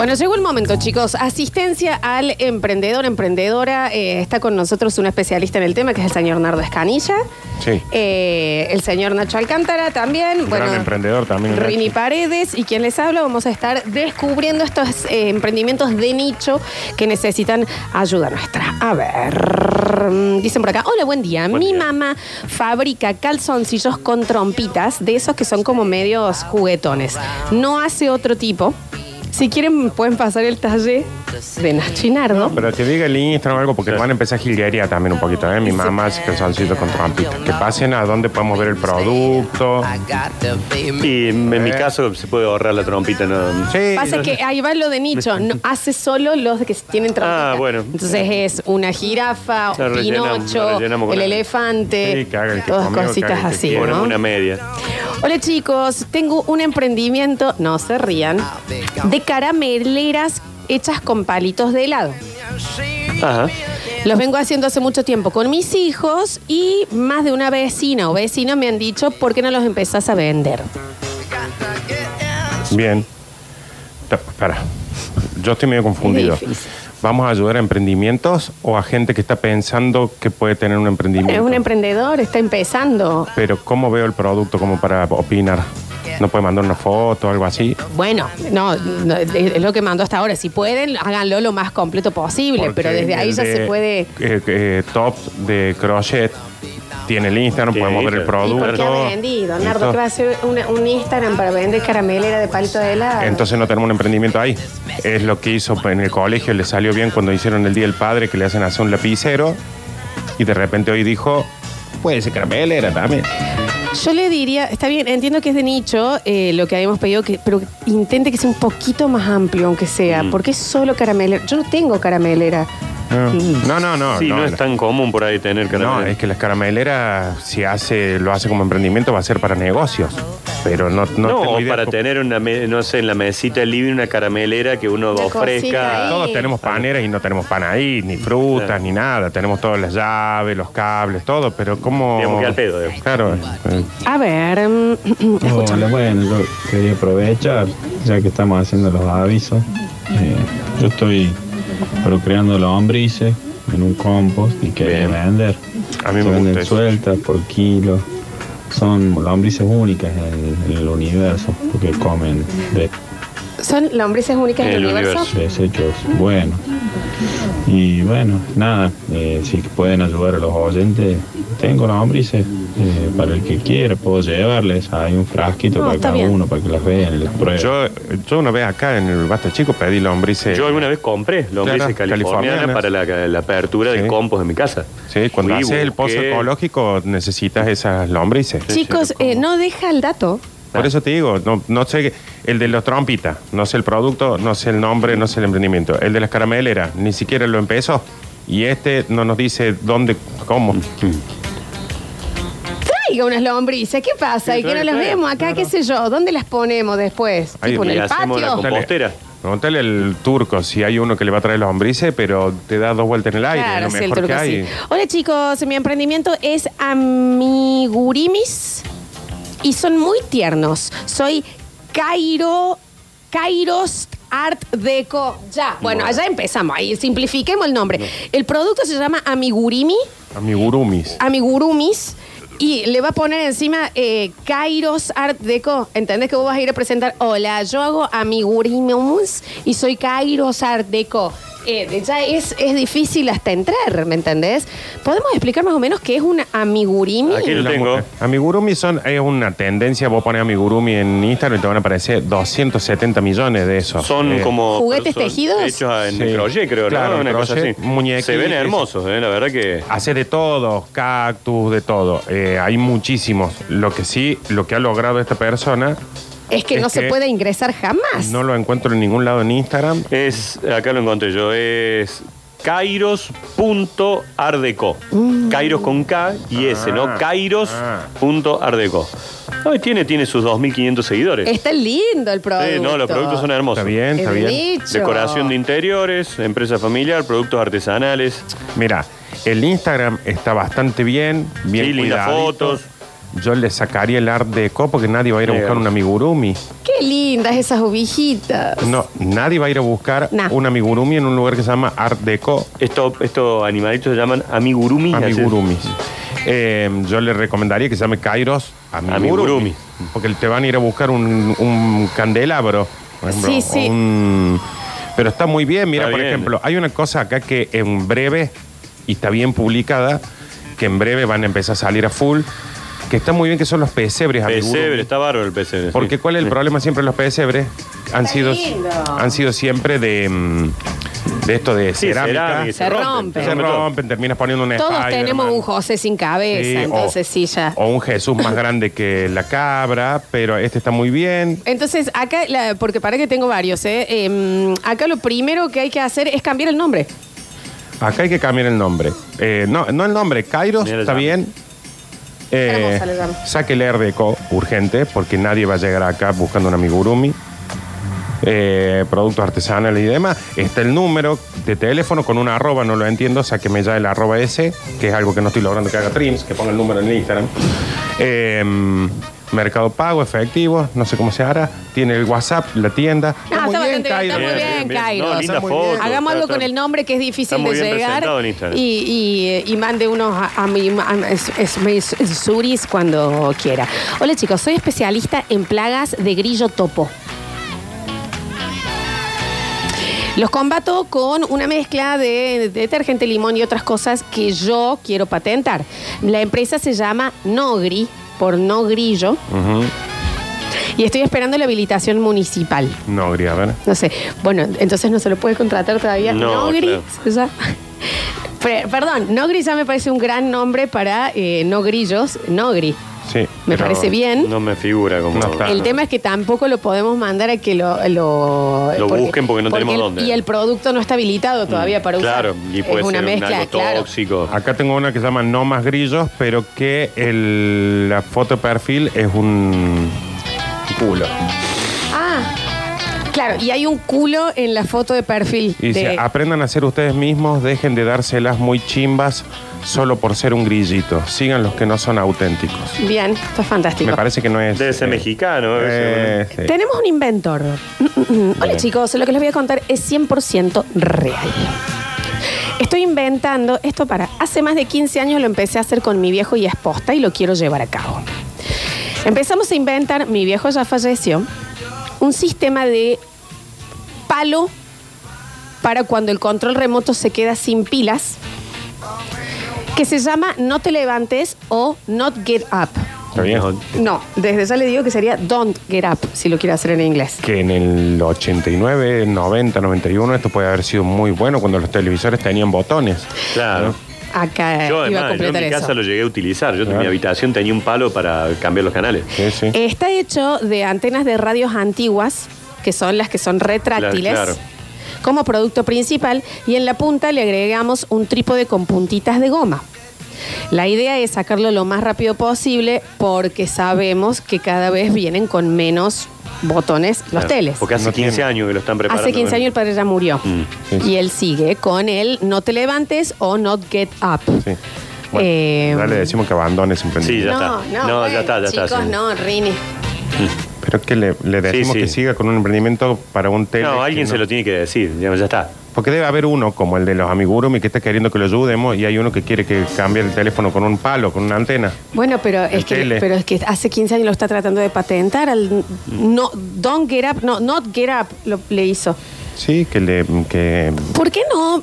Bueno, llegó el momento, chicos. Asistencia al emprendedor, emprendedora. Eh, está con nosotros un especialista en el tema, que es el señor Nardo Escanilla. Sí. Eh, el señor Nacho Alcántara también. Un gran emprendedor también, Nacho. Rini Paredes. Y quien les habla, vamos a estar descubriendo estos eh, emprendimientos de nicho que necesitan ayuda nuestra. A ver. Dicen por acá, hola, buen día. Buen Mi día. mamá fabrica calzoncillos con trompitas, de esos que son como medios juguetones. No hace otro tipo. Si quieren, pueden pasar el talle de Nacho y Nardo. Pero que diga el Instagram o algo, porque van a empezar jilguería también un poquito, ¿eh? Mi mamá hace calzoncitos con trompitas. Que pasen a donde podemos ver el producto. Y en mi caso se puede ahorrar la trompita. ¿no? Sí. Pasa que ahí va lo de nicho, no, hace solo los que tienen trompita. Ah, bueno. Entonces es una jirafa, un pinocho, rellenamos el el- elefante, Sí, que haga el que todas comió, que cositas haga el que así. Ponemos ¿no? una media. Hola chicos, tengo un emprendimiento, no se rían, de carameleras hechas con palitos de helado. Ajá. Los vengo haciendo hace mucho tiempo con mis hijos y más de una vecina o vecino me han dicho, ¿por qué no los empezás a vender? Bien. Ta- Espera. Yo estoy medio confundido. Es difícil. ¿Vamos a ayudar a emprendimientos o a gente que está pensando que puede tener un emprendimiento? Es un emprendedor, está empezando. Pero ¿cómo veo el producto como para opinar? ¿No puede mandar una foto o algo así? Bueno, no, no, es lo que mandó hasta ahora. Si pueden, háganlo lo más completo posible, Porque pero desde ahí ya de, se puede... eh, eh, tops de crochet tiene el Instagram, podemos ver el claro. ¿Y producto. por qué ha vendido? Nardo, todo. ¿qué va a hacer una- un Instagram para vender caramelera de palito de helado? Entonces no tenemos un emprendimiento ahí. Es lo que hizo en el colegio, le salió bien cuando hicieron el Día del Padre, que le hacen hacer un lapicero. Y de repente hoy dijo, puede ser caramelera también. Yo le diría, está bien, entiendo que es de nicho eh, lo que habíamos pedido, que, pero intente que sea un poquito más amplio, aunque sea, Mm. porque es solo caramelera. Yo no tengo caramelera. No, no, no. sí, no, es tan común por ahí tener No, es que las carameleras, si hace, lo hace como emprendimiento, va a ser para negocios. Pero no, no, No, tengo o idea para cómo- tener una, me- no sé, en la mesita del living una caramelera que uno Una cosita ofrezca. ahí. Todos tenemos paneras y no tenemos pan ahí, ni frutas, Claro. ni nada. Tenemos todas las llaves, los cables, todo, pero como... Digamos que al pedo, digamos. Claro. eh, A ver, mm. Hola, bueno, yo quería aprovechar, ya que estamos haciendo los avisos. eh, yo estoy procreando lombrices en un compost y quería Bien. vender. A mí Se me venden gusta eso. sueltas por kilo. Son lombrices únicas en, en el universo, porque comen de ¿Son lombrices únicas del El universo? universo. desechos buenos. Y bueno, nada, eh, si pueden ayudar a los oyentes, tengo lombrices eh, para el que quiera, puedo llevarles. Hay un frasquito No, para cada bien. uno, para que las vean y las prueben. Yo, yo una vez acá en el Basta Chico pedí lombrices. Yo alguna vez compré lombrices Claro, californianas californianas. para la, la apertura Sí. del compost de mi casa. Sí, cuando Fui, haces el pozo ecológico necesitas esas lombrices. Chicos, eh, no deja el dato. Por eso te digo, no, no sé, el de los trompitas, no sé el producto, no sé el nombre, no sé el emprendimiento. El de las carameleras, ni siquiera lo empezó. Y este no nos dice dónde, cómo. Unas lombrices, ¿qué pasa? Sí, y que no las vemos acá, qué sé yo. ¿Dónde las ponemos después? Ahí ¿Tipo en le el hacemos la patio? compostera. Pregúntale al turco si hay uno que le va a traer los lombrices, pero te da dos vueltas en el aire, Claro, lo sí, el mejor que truco hay. sí. Hola chicos, mi emprendimiento es Amigurimis y son muy tiernos. Soy Cairo, Kairos Art Deco. Ya, bueno, allá empezamos, ahí simplifiquemos el nombre. El producto se llama Amigurimi, Amigurumis. Amigurumis. Y le va a poner encima eh, Kairos Art Deco. ¿Entendés que vos vas a ir a presentar? Hola, yo hago Amigurimus y soy Kairos Art Deco. Eh, ya es, es difícil hasta entrar, ¿me entendés? ¿Podemos explicar más o menos qué es un amigurimi? Aquí lo tengo. Amigurumi son, es una tendencia, vos pones amigurumi en Instagram y te van a aparecer 270 millones de esos. Son Eh, como. ¿Juguetes son tejidos? Hechos en Sí. crochet, creo, Claro, ¿no? Una cosa crochet, así. muñequitos. Se ven hermosos, ¿eh? La verdad que. Hace de todo, cactus, de todo. Eh, hay muchísimos. Lo que sí, lo que ha logrado esta persona, es que es no se que puede ingresar jamás. no lo encuentro en ningún lado en Instagram. Es, acá lo encontré yo, es kairos.ardeco. Kairos con K y S, ¿no? Ah, Kairos.ardeco. No, y tiene, tiene sus 2.500 seguidores. Está lindo el producto. Sí, no, los productos son hermosos. Está bien, está Es bien. nicho. Decoración de interiores, empresa familiar, productos artesanales. Mira, el Instagram está bastante bien, bien Sí, lindas cuidadito. fotos. Yo le sacaría el art deco porque nadie va a ir a buscar un amigurumi. Qué lindas esas ovejitas. No, nadie va a ir a buscar Nah. un amigurumi en un lugar que se llama art deco Esto- Estos animalitos se llaman amigurumi. amigurumis. Eh, yo le recomendaría que se llame Kairos amigurumi. Amigurumi. Porque te van a ir a buscar un, un candelabro. por ejemplo, Sí, sí. o un- Pero está muy bien. Mira, Está por bien. ejemplo, hay una cosa acá que en breve, y está bien publicada, que en breve van a empezar a salir a full, que está muy bien que son los pesebres. Pesebre, está bárbaro el pesebre. Porque sí. ¿cuál es el Sí. problema siempre de los pesebres? Han sido, lindo. han sido siempre de, mm, de esto de Sí, cerámica. cerámica, Se rompen. Se rompen, terminas poniendo una Todos Spider-Man. tenemos un José sin cabeza, Sí, entonces o, sí, ya. O un Jesús más grande que la cabra, pero este está muy bien. Entonces, acá, la- porque para que tengo varios, ¿eh? Em, acá lo primero que hay que hacer es cambiar el nombre. Acá hay que cambiar el nombre. Eh, no, no el nombre, Kairos, Mira, está bien. Eh, Hermosa le llama. saque el urgente, porque nadie va a llegar acá buscando un amigurumi. Eh, productos artesanales y demás. Está el número de teléfono con una arroba, no lo entiendo, sáqueme ya el arroba ese, que es algo que no estoy logrando que haga Trims, que ponga el número en el Instagram. Eh, mercado Pago, efectivo, no sé cómo se hará. Tiene el WhatsApp, la tienda. Ah, está bastante bien, Kairos. está muy bien, Kairos. No, linda foto. bien. Hagamos está- algo está- con el nombre que es está difícil muy de bien llegar presentado en Instagram. y, y- y mande unos a, a mi a- es- es- es- es- suris cuando quiera. Hola chicos, soy especialista en plagas de grillo topo. Los combato con una mezcla de detergente, limón y otras cosas que yo quiero patentar. La empresa se llama Nogri, por no grillo, Ujú. y estoy esperando la habilitación municipal. No, Gri, a ver. No sé. Bueno, entonces no se lo puede contratar todavía. No. Pre- Perdón, Nogri ya me parece un gran nombre para eh, no grillos. Nogri. Sí. Me pero- parece bien. No me figura como. No está. El tema es que tampoco lo podemos mandar a que lo... Lo, Lo busquen porque no tenemos el- dónde. Y el producto no está habilitado todavía para usar. Claro, y puede es una ser un mezcla, algo claro. tóxico. Acá tengo una que se llama No Más Grillos, pero que el, la foto de perfil es un claro. Y hay un culo en la foto de perfil. Y dice, de- aprendan a ser ustedes mismos, dejen de dárselas muy chimbas solo por ser un grillito. Sigan los que no son auténticos. Bien, esto es fantástico. Me parece que no es... Debe ser eh, mexicano. debe ser, eh, sí. Tenemos un inventor. Hola Bien. chicos, lo que les voy a contar es 100% real. Estoy inventando, esto para, hace más de 15 años lo empecé a hacer con mi viejo y esposa y lo quiero llevar a cabo. Empezamos a inventar, mi viejo ya falleció, un sistema de palo para cuando el control remoto se queda sin pilas, que se llama No te levantes o Not Get Up. Está bien. No, desde ya le digo que sería Don't Get Up, si lo quiere hacer en inglés. Que en el 89, 90, 91 esto puede haber sido muy bueno cuando los televisores tenían botones. Claro. Acá Yo, iba a además, yo en completar mi eso. casa lo llegué a utilizar. Yo en mi habitación tenía un palo para cambiar los canales. Sí, sí. Está hecho de antenas de radios antiguas, que son las que son retráctiles, Claro. como producto principal, y en la punta le agregamos un trípode con puntitas de goma. La idea es sacarlo lo más rápido posible porque sabemos que cada vez vienen con menos botones los Claro. teles. Porque hace No 15 tiene. años que lo están preparando. Hace 15 años el padre ya murió. Mm. Sí, sí. Y él sigue con el no te levantes o not get up. Sí. Bueno, Eh, le decimos que abandone ese emprendimiento. Sí, ya no, está. no, No, bueno, ya está, ya está, Chicos, sí. no, Rini. Pero que le, le decimos sí. que siga con un emprendimiento para un tele. No, alguien se lo tiene que decir. ya está. Porque debe haber uno, como el de los amigurumi, que está queriendo que lo ayudemos, y hay uno que quiere que cambie el teléfono con un palo, con una antena. Bueno, pero El es, que, tele. pero es que hace 15 años lo está tratando de patentar. Al, no, don't get up, no, not get up lo, le hizo. Sí, que le. Que, ¿Por qué no?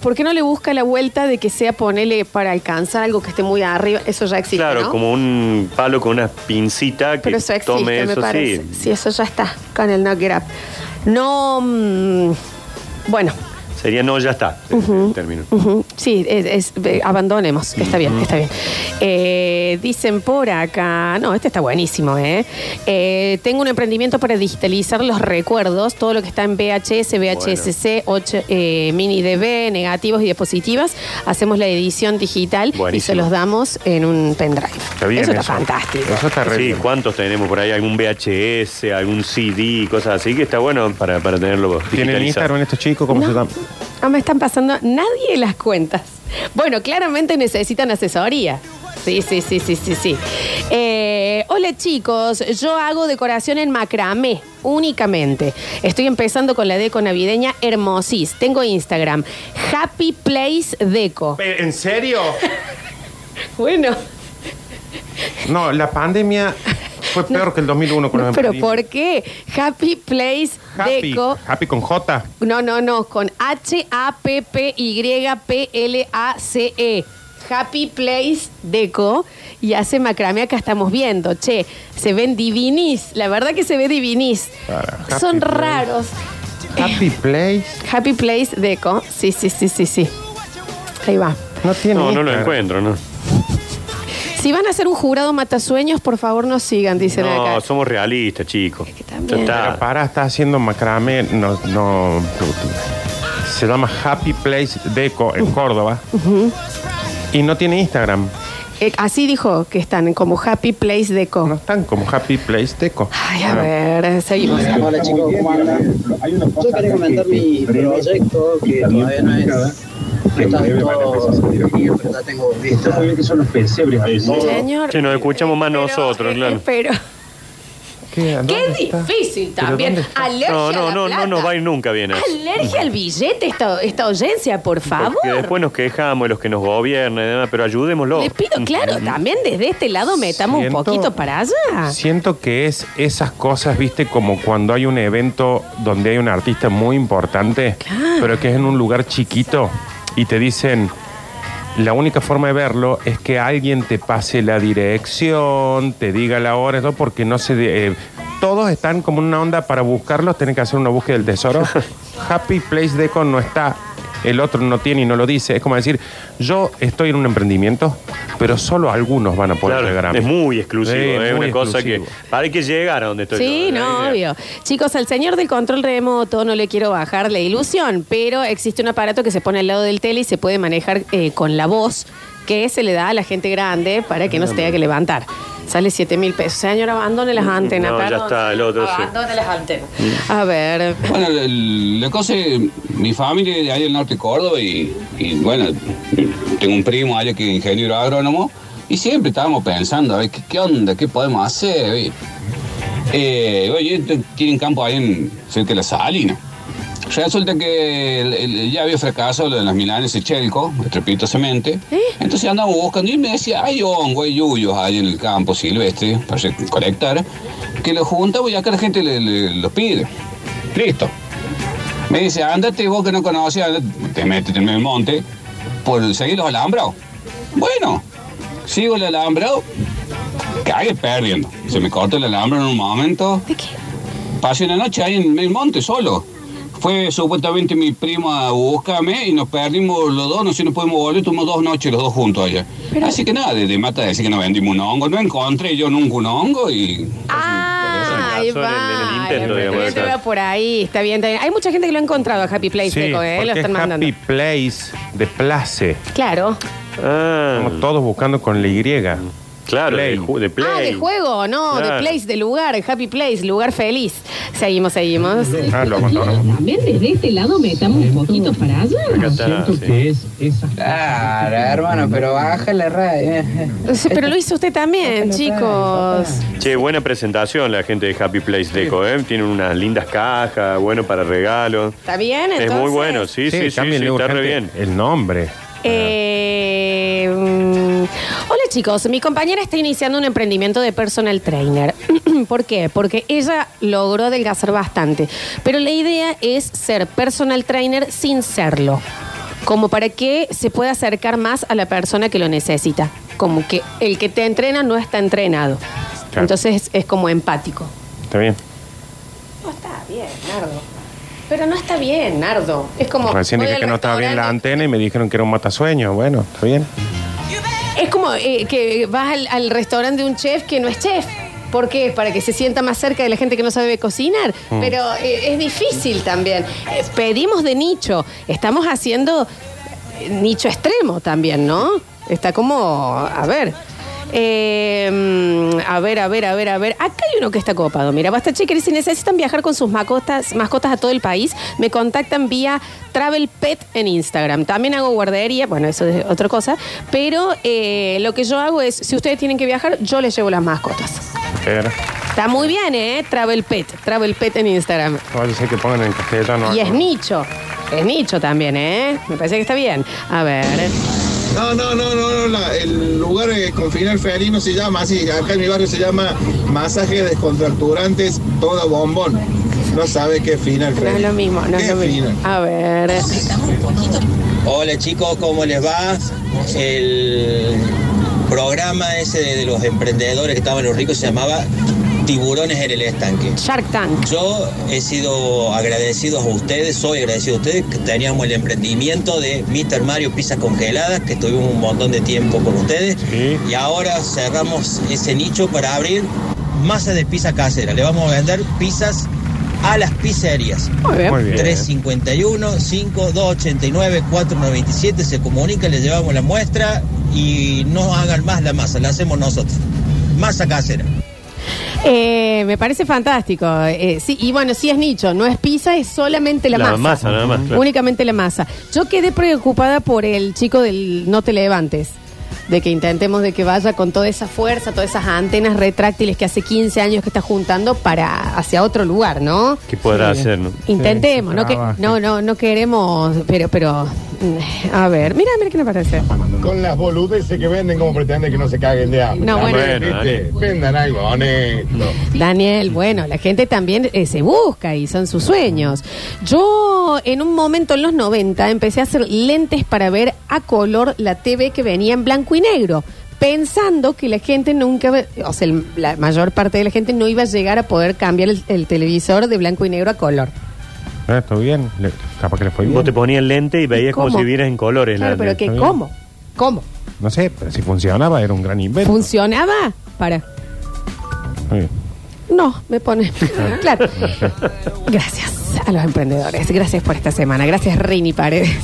¿Por qué no le busca la vuelta de que sea ponerle para alcanzar algo que esté muy arriba? Eso ya existe. claro, ¿no? como un palo con una pincita que Pero eso existe, tome me eso, parece. sí. Sí, eso ya está con el not get up. No. mm, bueno. Sería no, ya está. el término. Ujú, Sí, es, es- eh, abandonemos. Está bien, está bien. Eh, dicen por acá, no, este está buenísimo, ¿eh? Eh, Tengo un emprendimiento para digitalizar los recuerdos, todo lo que está en VHS, VHSC, 8, eh, mini DB, negativos y diapositivas. Hacemos la edición digital y se Buenísimo. los damos en un pendrive. Está bien eso eso. está fantástico. Eso está re Sí, bien. ¿cuántos tenemos por ahí? ¿Algún VHS, algún CD, cosas así? Que está bueno para, para tenerlo ¿Tienen digitalizado. Instagram estos chicos? ¿Cómo No. se llama? No me están pasando nadie las cuentas. Bueno, claramente necesitan asesoría. Sí, sí, sí, sí, sí, sí. Eh, hola chicos, yo hago decoración en macramé únicamente. Estoy empezando con la deco navideña Hermosis. Tengo Instagram, Happy Place Deco. ¿En serio? Bueno, No, la pandemia fue peor que el 2001 con los pero. ¿por qué? Happy Place Happy, Deco. happy con J. No, no, no, con H-A-P-P-Y-P-L-A-C-E. E. Happy Place Deco y hace macramé, acá estamos viendo. Che, se ven divinis, la verdad que se ve divinis. Para, Happy Son Place. raros. Happy Place. Happy Place Deco, sí, sí, sí, sí, sí. Ahí va. No tiene. No, no lo encuentro, ¿no? Si van a hacer un jurado matasueños, por favor no sigan, dicen No, acá. somos realistas, chicos. que también. Ya Pero está. para, está haciendo macramé. No, no. Se llama Happy Place Deco en Córdoba. Y no tiene Instagram. Eh, así dijo que están como Happy Place Deco. No están como Happy Place Deco. Ay, a ver, seguimos. Hola chicos, ¿cómo andan? Yo quería comentar mi proyecto que todavía no es. No está todo pero ya tengo visto. que son los pesebres. Señor. Sí, nos escuchamos más Pero, nosotros, claro. Pero, ¿Qué, difícil ¿Pero también. Alergia No, a no, la no, plata. no nos va a ir nunca bien eso. Alergia al billete esta, esta audiencia, por favor. Porque después nos quejamos de los que nos gobiernan y demás, pero ayudémoslo. Le pido, claro, también desde este lado metamos Siento- un poquito para allá. Siento que es esas cosas, viste, como cuando hay un evento donde hay un artista muy importante, Claro. pero que es en un lugar chiquito y te dicen, la única forma de verlo es que alguien te pase la dirección, te diga la hora, eso porque no se... eh, todos están como en una onda para buscarlos, tienen que hacer una búsqueda del tesoro. Happy Place Deco no está, el otro no tiene y no lo dice. Es como decir, yo estoy en un emprendimiento, pero solo algunos van a poder Claro, llegar a mí. es muy exclusivo, Sí, es muy una cosa exclusivo. que hay que llegar a donde estoy Sí, yo. no, Eh, obvio. Chicos, al señor del control remoto no le quiero bajar la ilusión, pero existe un aparato que se pone al lado del tele y se puede manejar eh, con la voz que se le da a la gente grande para que no se tenga que levantar. Sale 7 mil pesos. Señor, abandone las antenas. No, ya está, el otro sí. Abandone las antenas. A ver. Bueno, la, la cosa es, mi familia es de ahí del norte de Córdoba y, y, bueno, tengo un primo allá que es ingeniero agrónomo y siempre estábamos pensando, a ver, ¿qué, qué onda? ¿Qué podemos hacer? oye? Eh, oye, tienen campo ahí en, cerca de la Salina. Resulta que el- el- ya había fracasado lo de las milanes de Chelco, estrepitosamente. Entonces andamos buscando y me decía, hay hongo, hay yuyos ahí en el campo silvestre para recolectar, que los juntamos y acá la gente le- le- los pide. Listo. Me dice, ándate vos que no conoces, andate, te metes en el monte por seguir los alambrados. Bueno, sigo el alambrado, cague perdiendo. Se me corta el alambre en un momento. ¿De qué? Pasé una noche ahí en el monte solo. Fue supuestamente mi primo a buscarme y nos perdimos los dos, no sé si nos pudimos volver, tuvimos dos noches los dos juntos allá. Así que nada, de, de mata decir que no vendimos un hongo, no encontré yo nunca un hongo y... Ah, ahí el- el va. El digamos, va por ahí. Está bien, está bien. Hay mucha gente que lo ha encontrado a Happy Place, Sí, Deco, ¿eh? Lo están es mandando. Happy Place de place. Claro. Ah, Estamos todos buscando con la Y. claro, Play. de, play. Ah, de juego, no, de place, de lugar, Happy Place, lugar feliz. Seguimos, seguimos. Ah, lo. También desde este lado metamos un poquito para allá. Acá está, sí. que es esa Claro, hermano, pero baja la radio. Sí, Pero lo hizo usted también, chicos. Che, buena presentación la gente de Happy Place Deco, ¿eh? Tienen unas lindas cajas, bueno para regalos. ¿Está bien? Es Entonces? muy bueno, sí, sí, sí, sí, cámbienle está re urgente bien. El nombre. Eh, chicos, mi compañera está iniciando un emprendimiento de personal trainer. ¿Por qué? Porque ella logró adelgazar bastante, pero la idea es ser personal trainer sin serlo, como para que se pueda acercar más a la persona que lo necesita, como que el que te entrena no está entrenado. Claro. Entonces es como empático. Está bien. No está bien, Nardo. Pero no está bien, Nardo. Es como. Recién dije que no estaba bien la antena y me dijeron que era un matasueño. Bueno, está bien. Es como eh, que vas al, al restaurante de un chef que no es chef. ¿Por qué? Para que se sienta más cerca de la gente que no sabe cocinar. Mm. Pero eh, es difícil también. Eh, pedimos de nicho. Estamos haciendo nicho extremo también, ¿no? Está como. A ver. Eh, mm, a ver, a ver, a ver, a ver. Acá hay uno que está copado. Mira, basta checker. Si necesitan viajar con sus mascotas, mascotas a todo el país, me contactan vía Travel Pet en Instagram. También hago guardería, bueno, eso es otra cosa. Pero eh, lo que yo hago es, si ustedes tienen que viajar, yo les llevo las mascotas. Pero, Está muy bien, ¿eh? Travel Pet. Travel Pet en Instagram. vaya a ser que pongan en castellano. Y es nicho. Es nicho también, ¿eh? Me parece que está bien. A ver. No, no, no, no, no, la- el lugar eh, con final felino se llama así, acá en mi barrio se llama masaje descontracturantes todo bombón. No sabe qué final No es felino. lo mismo, no es ¿Qué lo mismo. final? A ver. Hola chicos, ¿cómo les va? El programa ese de, de los emprendedores que estaban en los ricos se llamaba Tiburones en el Estanque. Shark Tank. Yo he sido agradecido a ustedes, soy agradecido a ustedes que teníamos el emprendimiento de Mr. Mario Pizzas Congeladas, que estuvimos un montón de tiempo con ustedes. Sí. Y ahora cerramos ese nicho para abrir masa de pizza casera. Le vamos a vender pizzas a las pizzerías. Muy bien. Muy bien. 351-5289-497 se comunica, le llevamos la muestra y no hagan más la masa, la hacemos nosotros. Masa casera. Eh, me parece fantástico. Eh, sí, y bueno, sí es nicho, no es pizza, es solamente la, La masa. masa, nada más, claro. Únicamente la masa. Yo quedé preocupada por el chico del no te levantes. De que intentemos de que vaya con toda esa fuerza, todas esas antenas retráctiles que hace 15 años que está juntando para hacia otro lugar, ¿no? ¿Qué podrá hacer, no? Intentemos, Sí, no, que, trabaje. no, no, no queremos, pero, pero, a ver, mira, mira qué me parece. Con las boludeces que venden, como pretenden que no se caguen de hambre. No, bueno. Bueno, Dani. Vendan algo honesto. Daniel, bueno, la gente también eh, se busca y son sus sueños. Yo en un momento en los 90 empecé a hacer lentes para ver a color la TV que venía en blanco y negro, pensando que la gente nunca, o sea, el- la mayor parte de la gente no iba a llegar a poder cambiar el, el televisor de blanco y negro a color. Eh, ¿Está bien? Le- capaz que le fue bien. Vos te ponías el lente y veías como ¿Cómo? si vieras en colores. Claro, la- pero que está. ¿cómo? ¿Cómo? No sé, pero si funcionaba era un gran invento. ¿Funcionaba? Para. Muy bien. No, me pone. claro. Gracias a los emprendedores. Gracias por esta semana. Gracias, Reini Paredes.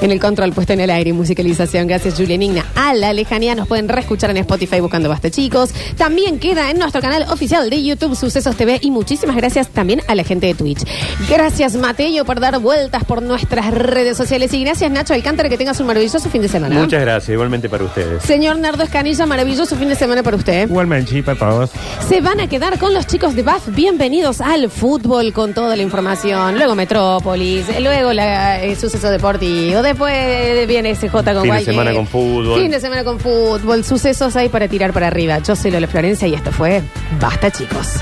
En el control puesto en el aire y musicalización. Gracias, Julián Igna. A la lejanía nos pueden reescuchar en Spotify buscando Basta Chicos. También queda en nuestro canal oficial de YouTube Sucesos TV. Y muchísimas gracias también a la gente de Twitch. Gracias, Mateo, por dar vueltas por nuestras redes sociales. Y gracias, Nacho Alcántara, que tengas un maravilloso fin de semana. Muchas gracias, igualmente para ustedes. Señor Nardo Escanilla, maravilloso fin de semana para usted. Igualmente, sí, para todos. Se van a quedar con los chicos de BAF. Bienvenidos al fútbol con toda la información. Luego Metrópolis, luego la, el suceso deportivo. Después viene SJ con Fin de semana con fútbol. Fin de semana con fútbol. Sucesos hay para tirar para arriba. Yo soy Lola Florencia y esto fue Basta, chicos.